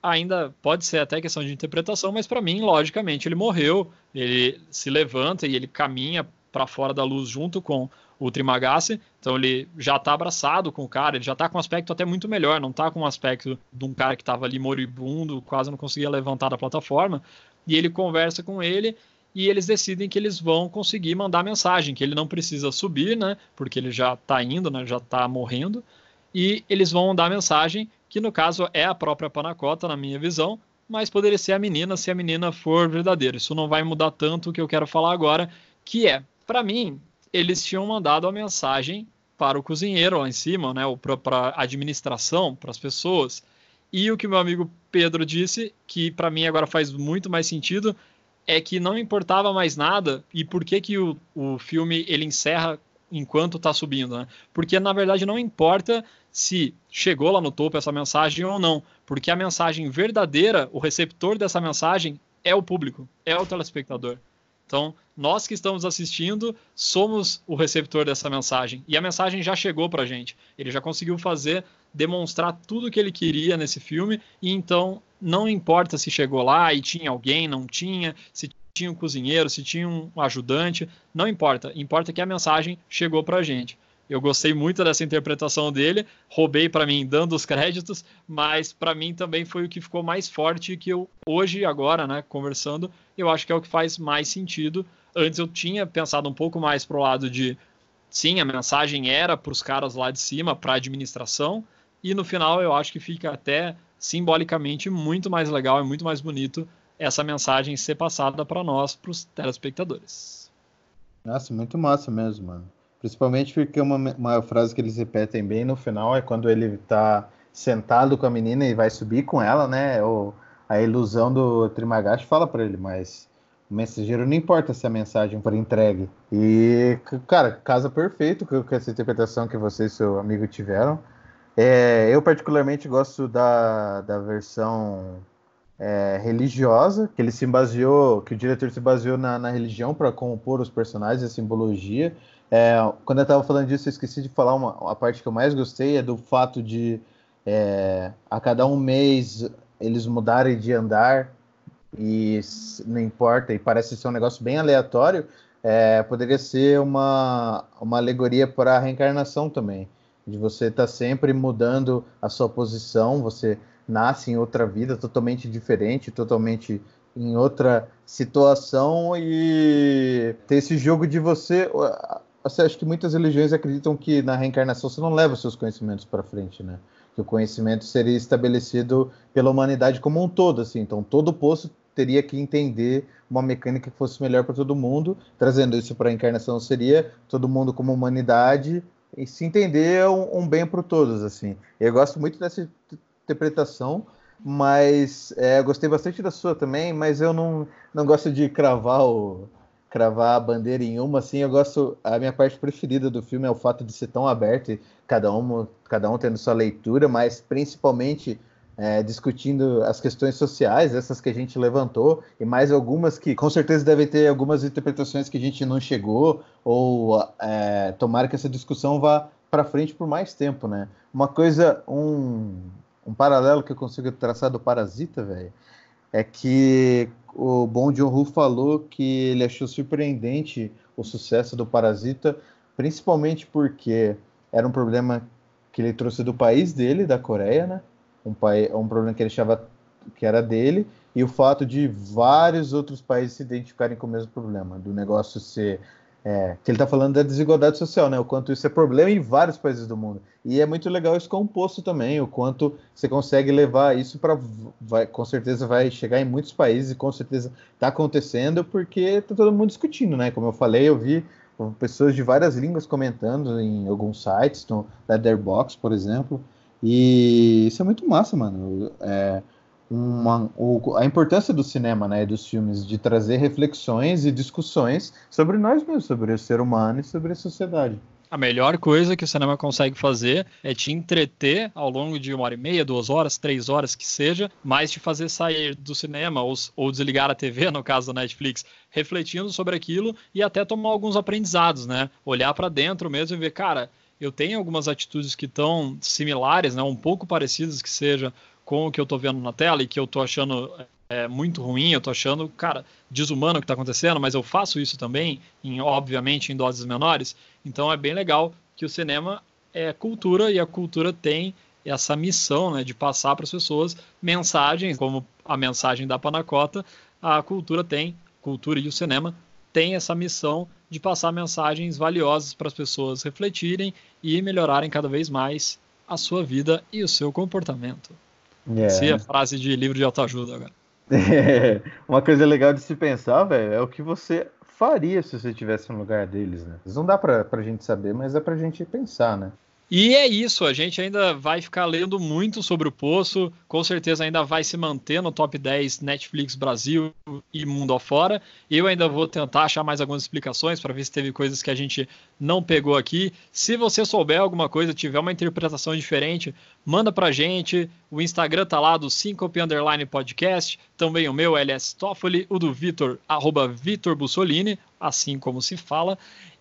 ainda pode ser até questão de interpretação, mas para mim, logicamente, ele morreu, ele se levanta e ele caminha para fora da luz junto com o Trimagasse, então ele já está abraçado com o cara, ele já está com um aspecto até muito melhor, não está com um aspecto de um cara que estava ali moribundo, quase não conseguia levantar da plataforma, e ele conversa com ele e eles decidem que eles vão conseguir mandar mensagem, que ele não precisa subir, né, porque ele já está indo, né, já está morrendo, e eles vão mandar mensagem, que no caso é a própria Panacota, na minha visão, mas poderia ser a menina se a menina for verdadeira. Isso não vai mudar tanto o que eu quero falar agora, que é, para mim, eles tinham mandado a mensagem para o cozinheiro lá em cima, né, para a administração, para as pessoas. E o que meu amigo Pedro disse, que para mim agora faz muito mais sentido, é que não importava mais nada e por que, que o, o filme ele encerra enquanto está subindo, né? Porque na verdade não importa se chegou lá no topo essa mensagem ou não, porque a mensagem verdadeira, o receptor dessa mensagem é o público, é o telespectador. Então, nós que estamos assistindo somos o receptor dessa mensagem. E a mensagem já chegou para a gente. Ele já conseguiu fazer, demonstrar tudo o que ele queria nesse filme. E então, não importa se chegou lá e tinha alguém, não tinha, se tinha um cozinheiro, se tinha um ajudante, não importa. Importa que a mensagem chegou para a gente. Eu gostei muito dessa interpretação dele, roubei para mim dando os créditos, mas para mim também foi o que ficou mais forte que eu hoje agora, né, conversando, eu acho que é o que faz mais sentido. Antes eu tinha pensado um pouco mais pro lado de sim, a mensagem era para os caras lá de cima, para a administração, e no final eu acho que fica até simbolicamente muito mais legal e muito mais bonito essa mensagem ser passada para nós, para os telespectadores. Nossa, muito massa mesmo, mano. Principalmente porque uma, uma frase que eles repetem bem no final é quando ele tá sentado com a menina e vai subir com ela, né? O, a ilusão do Trimagashi fala para ele, mas o mensageiro não importa se a mensagem for entregue. E, cara, casa perfeito com essa interpretação que você e seu amigo tiveram. É, eu particularmente gosto da, da versão é, religiosa, que ele se baseou, que o diretor se baseou na, na religião para compor os personagens, a simbologia. É, quando eu estava falando disso, eu esqueci de falar uma, a parte que eu mais gostei é do fato de é, a cada um mês eles mudarem de andar e não importa, e parece ser um negócio bem aleatório, é, poderia ser uma, uma alegoria para a reencarnação também, de você estar tá sempre mudando a sua posição, você nasce em outra vida totalmente diferente, totalmente em outra situação e ter esse jogo de você. Você acha que muitas religiões acreditam que na reencarnação você não leva seus conhecimentos para frente, né? Que o conhecimento seria estabelecido pela humanidade como um todo, assim. Então todo poço teria que entender uma mecânica que fosse melhor para todo mundo. Trazendo isso para a encarnação seria todo mundo como humanidade e se entender um, um bem para todos, assim. Eu gosto muito dessa interpretação, mas é, gostei bastante da sua também, mas eu não, não gosto de cravar o cravar a bandeira em uma, assim, eu gosto, a minha parte preferida do filme é o fato de ser tão aberto e cada um, cada um tendo sua leitura, mas principalmente é, discutindo as questões sociais, essas que a gente levantou, e mais algumas que com certeza devem ter algumas interpretações que a gente não chegou, ou é, tomara que essa discussão vá para frente por mais tempo, né? Uma coisa, um, um paralelo que eu consigo traçar do Parasita, velho, é que o Bong Joon-ho falou que ele achou surpreendente o sucesso do Parasita, principalmente porque era um problema que ele trouxe do país dele, da Coreia, né? Um, pai, um problema que ele achava que era dele, e o fato de vários outros países se identificarem com o mesmo problema, do negócio ser é, que ele está falando da desigualdade social, né? O quanto isso é problema em vários países do mundo. E é muito legal isso composto também, o quanto você consegue levar isso para. Com certeza vai chegar em muitos países e com certeza está acontecendo porque está todo mundo discutindo, né? Como eu falei, eu vi pessoas de várias línguas comentando em alguns sites, no Letterboxd, por exemplo. E isso é muito massa, mano. É, uma, o, a importância do cinema, né, dos filmes, de trazer reflexões e discussões sobre nós mesmos, sobre o ser humano e sobre a sociedade. A melhor coisa que o cinema consegue fazer é te entreter ao longo de uma hora e meia, duas horas, três horas que seja, mas te fazer sair do cinema ou, ou desligar a TV, [LAUGHS] no caso da Netflix, refletindo sobre aquilo e até tomar alguns aprendizados, né? Olhar para dentro mesmo e ver, cara, eu tenho algumas atitudes que estão similares, né? Um pouco parecidas que seja com o que eu tô vendo na tela e que eu tô achando é, muito ruim, eu tô achando, cara, desumano o que está acontecendo, mas eu faço isso também, em, obviamente em doses menores. Então é bem legal que o cinema é cultura e a cultura tem essa missão né, de passar para as pessoas mensagens, como a mensagem da Panacota, a cultura tem, cultura e o cinema tem essa missão de passar mensagens valiosas para as pessoas refletirem e melhorarem cada vez mais a sua vida e o seu comportamento. Yeah. Se é frase de livro de autoajuda agora. É, [LAUGHS] uma coisa legal de se pensar, velho, é o que você faria se você estivesse no lugar deles, né? Não dá pra, pra gente saber, mas é pra gente pensar, né? E é isso, a gente ainda vai ficar lendo muito sobre o Poço, com certeza ainda vai se manter no top 10 Netflix Brasil e mundo afora. Eu ainda vou tentar achar mais algumas explicações para ver se teve coisas que a gente não pegou aqui. Se você souber alguma coisa, tiver uma interpretação diferente, manda pra gente. O Instagram tá lá do Syncope Underline Podcast, também o meu, LS Toffoli, o do Vitor, arroba Vitor Bussolini, assim como se fala.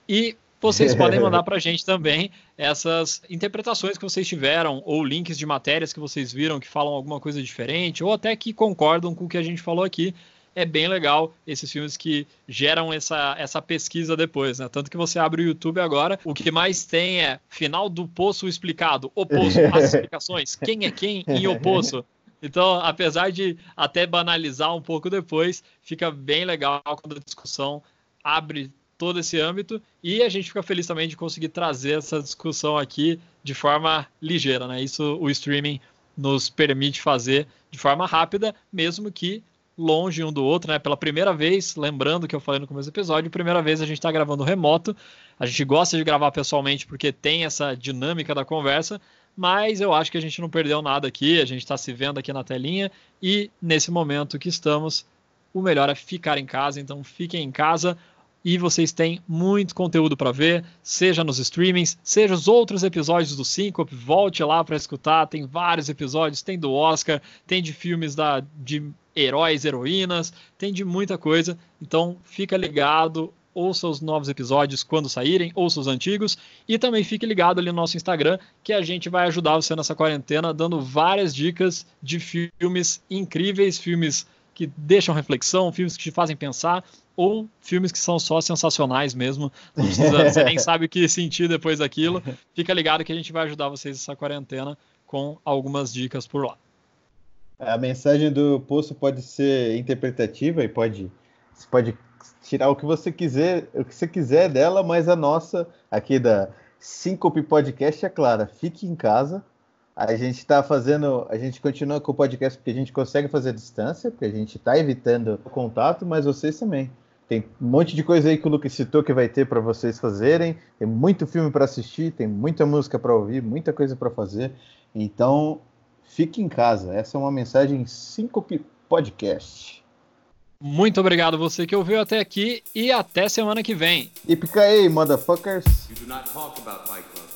E vocês [LAUGHS] podem mandar para a gente também essas interpretações que vocês tiveram, ou links de matérias que vocês viram que falam alguma coisa diferente, ou até que concordam com o que a gente falou aqui. É bem legal esses filmes que geram essa, essa pesquisa depois, né? Tanto que você abre o YouTube agora, o que mais tem é final do poço explicado, o poço, as [LAUGHS] explicações, quem é quem em o poço. Então, apesar de até banalizar um pouco depois, fica bem legal quando a discussão abre todo esse âmbito e a gente fica feliz também de conseguir trazer essa discussão aqui de forma ligeira, né? Isso o streaming nos permite fazer de forma rápida, mesmo que longe um do outro, né? Pela primeira vez, lembrando que eu falei no começo do episódio, primeira vez a gente está gravando remoto. A gente gosta de gravar pessoalmente porque tem essa dinâmica da conversa, mas eu acho que a gente não perdeu nada aqui. A gente está se vendo aqui na telinha e nesse momento que estamos, o melhor é ficar em casa. Então fiquem em casa, e vocês têm muito conteúdo para ver, seja nos streamings, seja os outros episódios do Syncope, volte lá para escutar, tem vários episódios, tem do Oscar, tem de filmes da, de heróis, heroínas, tem de muita coisa, então fica ligado, ouça os novos episódios quando saírem, ouça os antigos. E também fique ligado ali no nosso Instagram que a gente vai ajudar você nessa quarentena dando várias dicas de filmes incríveis, filmes que deixam reflexão, filmes que te fazem pensar ou filmes que são só sensacionais mesmo. Precisa, você nem sabe o que sentir depois daquilo. Fica ligado que a gente vai ajudar vocês nessa quarentena com algumas dicas por lá. A mensagem do post pode ser interpretativa e pode você pode tirar o que você quiser, o que você quiser dela, mas a nossa aqui da Syncope Podcast é clara. Fique em casa. A gente está fazendo, a gente continua com o podcast porque a gente consegue fazer a distância, porque a gente está evitando o contato, mas vocês também. Tem um monte de coisa aí que o Lucas citou que vai ter para vocês fazerem. Tem muito filme para assistir, tem muita música para ouvir, muita coisa para fazer. Então, fique em casa. Essa é uma mensagem Syncope Podcast. Muito obrigado você que ouviu até aqui e até semana que vem. E pica aí, motherfuckers. You do not talk about Fight Club.